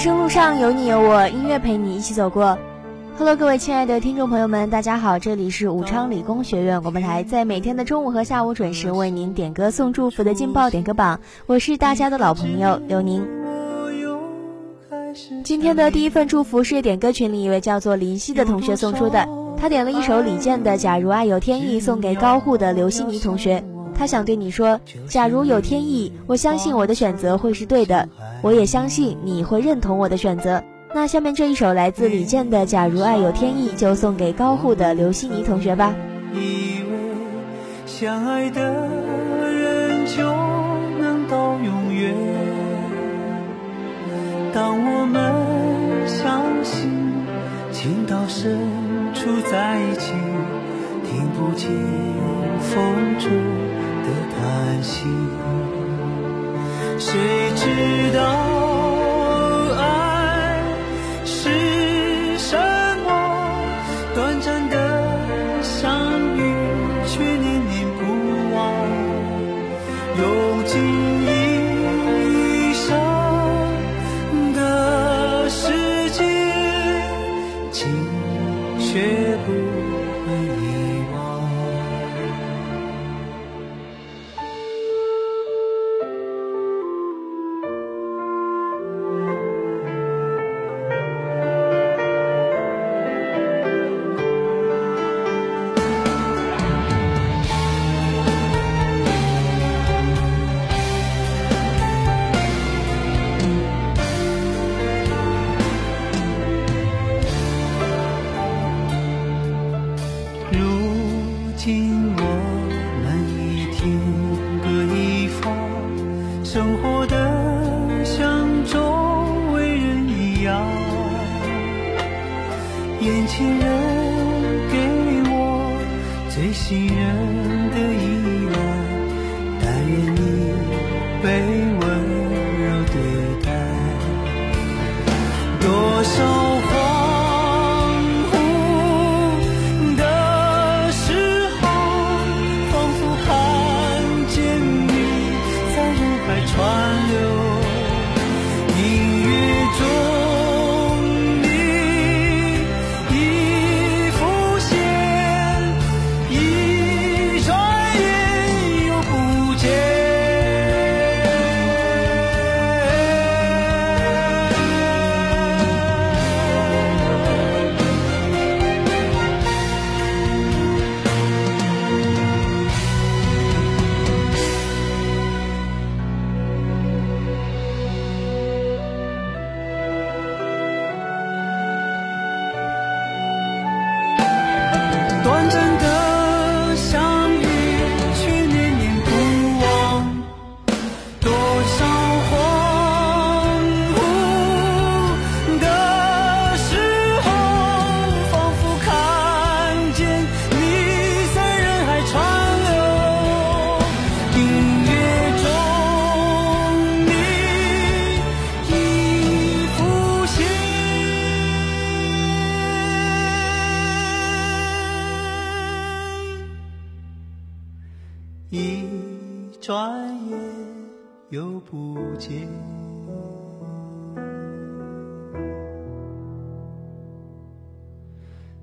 人生路上有你有我，音乐陪你一起走过。Hello，各位亲爱的听众朋友们，大家好，这里是武昌理工学院广播台，在每天的中午和下午准时为您点歌送祝福的劲爆点歌榜，我是大家的老朋友刘宁。今天的第一份祝福是点歌群里一位叫做林夕的同学送出的，他点了一首李健的《假如爱有天意》，送给高护的刘希尼同学。他想对你说：假如有天意，我相信我的选择会是对的，我也相信你会认同我的选择。那下面这一首来自李健的《假如爱有天意》，就送给高护的刘希妮同学吧。以为相爱的人就能到永远，当我们相信情到深处在一起，听不见风中。叹息，谁知道心人的依赖但愿你被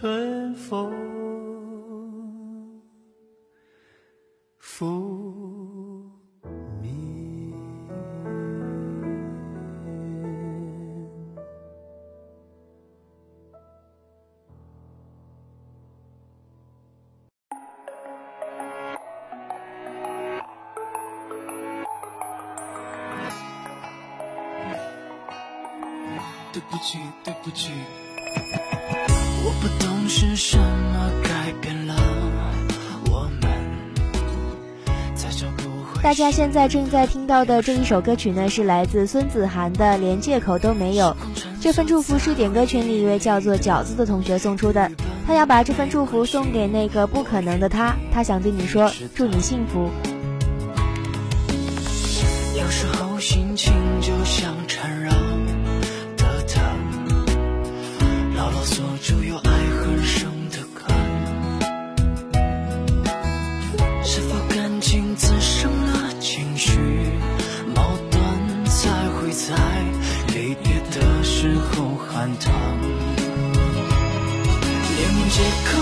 春风拂面。对不起，对不起，不懂是什么改变了我们，再找不回。大家现在正在听到的这一首歌曲呢，是来自孙子涵的《连借口都没有》。这份祝福是点歌群里一位叫做饺子的同学送出的，他要把这份祝福送给那个不可能的他，他想对你说，祝你幸福。有时候心情就像缠绕的藤，牢牢锁住有候喊疼？连借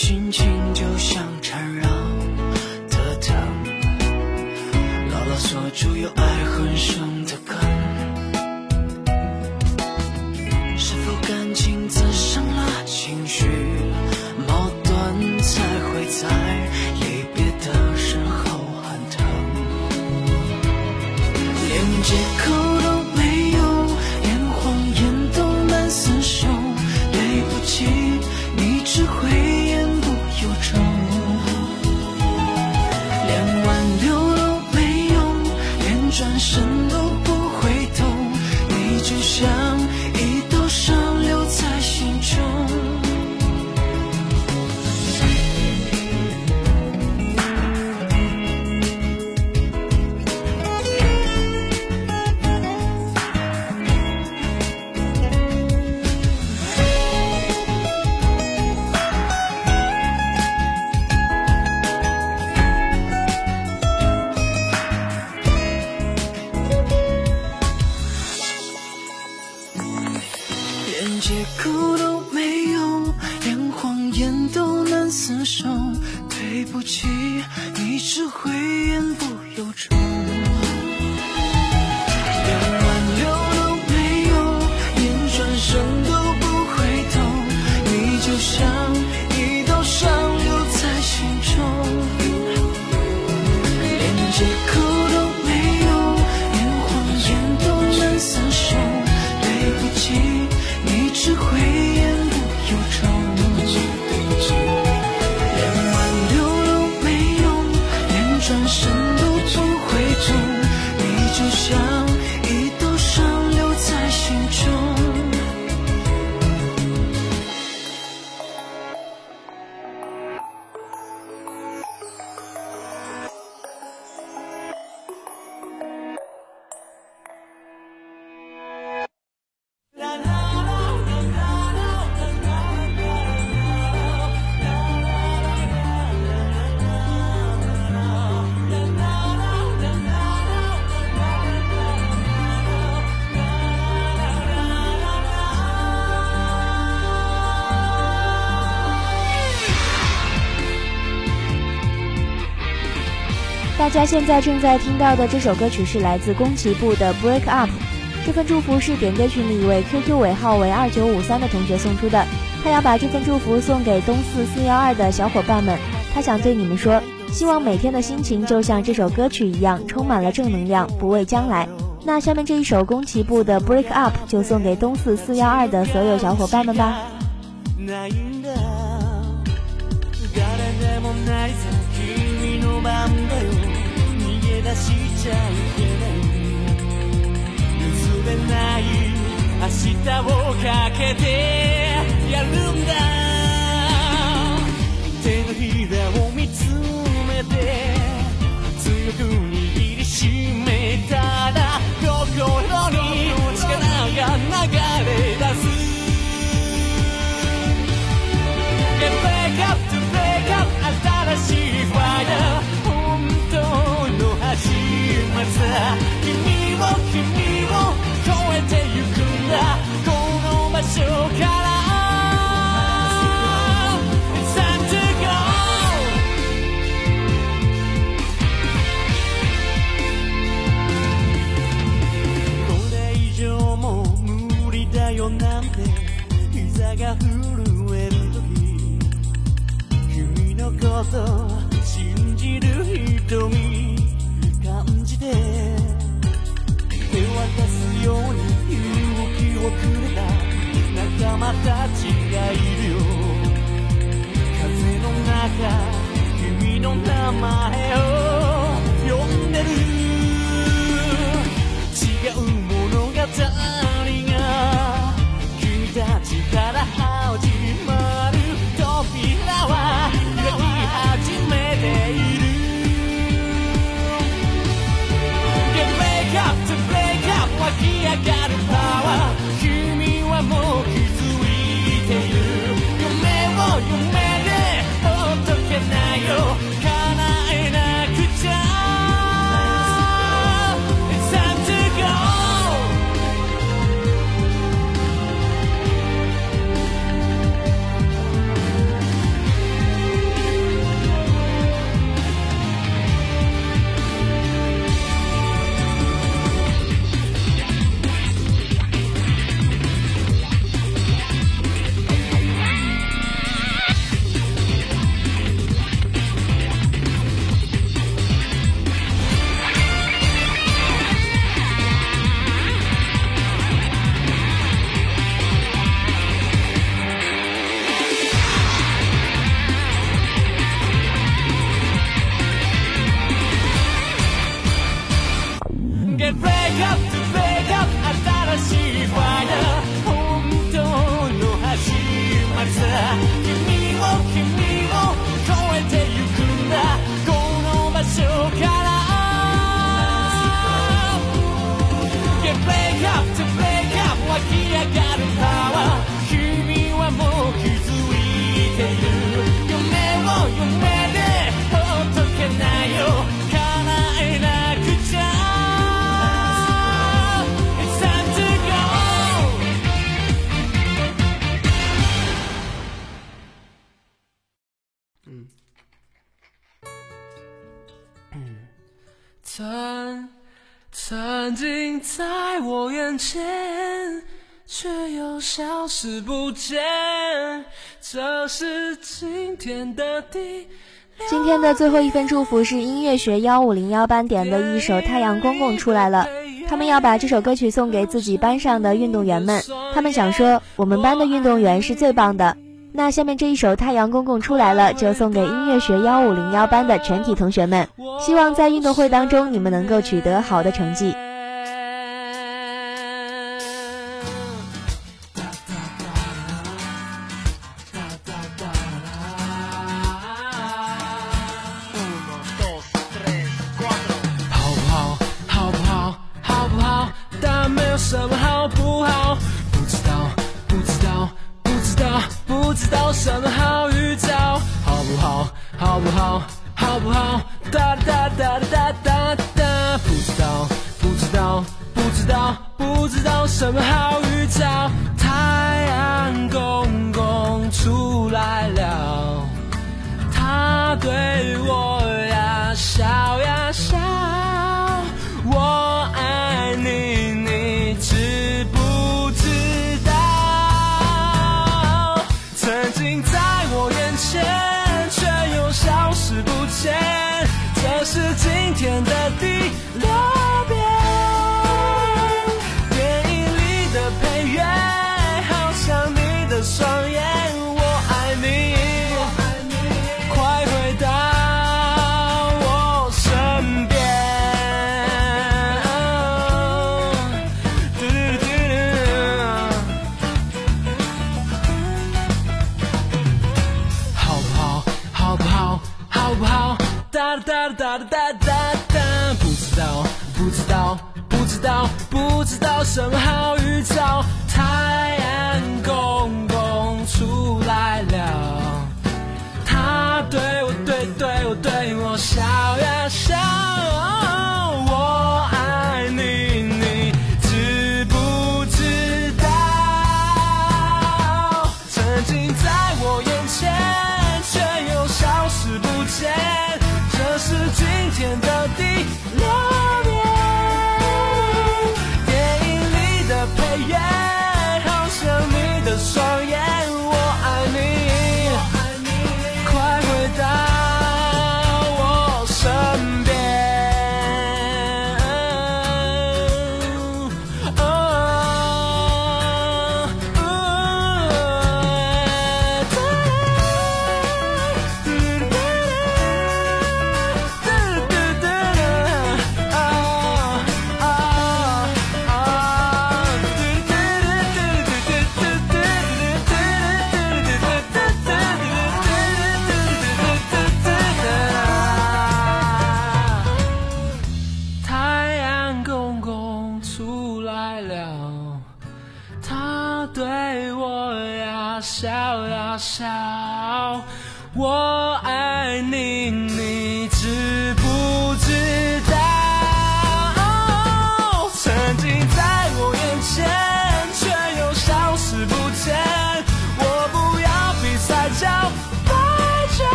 心情借口都没有，连谎言都难厮守。对不起，你只会言不由衷。家现在正在听到的这首歌曲是来自宫崎步的《Break Up》。这份祝福是点歌群里一位 QQ 尾号为二九五三的同学送出的，他要把这份祝福送给东四四幺二的小伙伴们。他想对你们说，希望每天的心情就像这首歌曲一样，充满了正能量，不畏将来。那下面这一首宫崎步的《Break Up》就送给东四四幺二的所有小伙伴们吧。しちゃいけない譲れない明日をかけてやるんだ手のひらを見つめて強く握りしめたら心に力が流れ出す So. I gotta 在我眼前，却又消失不见。这是今天的第今天的最后一份祝福是音乐学幺五零幺班点的一首《太阳公公出来了》，他们要把这首歌曲送给自己班上的运动员们。他们想说，我们班的运动员是最棒的。那下面这一首《太阳公公出来了》就送给音乐学幺五零幺班的全体同学们，希望在运动会当中你们能够取得好的成绩。da da da.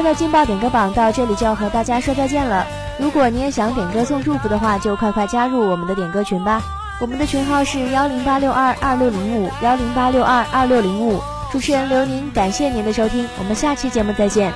天的劲爆点歌榜到这里就要和大家说再见了。如果你也想点歌送祝福的话，就快快加入我们的点歌群吧。我们的群号是幺零八六二二六零五幺零八六二二六零五。主持人刘宁，感谢您的收听，我们下期节目再见。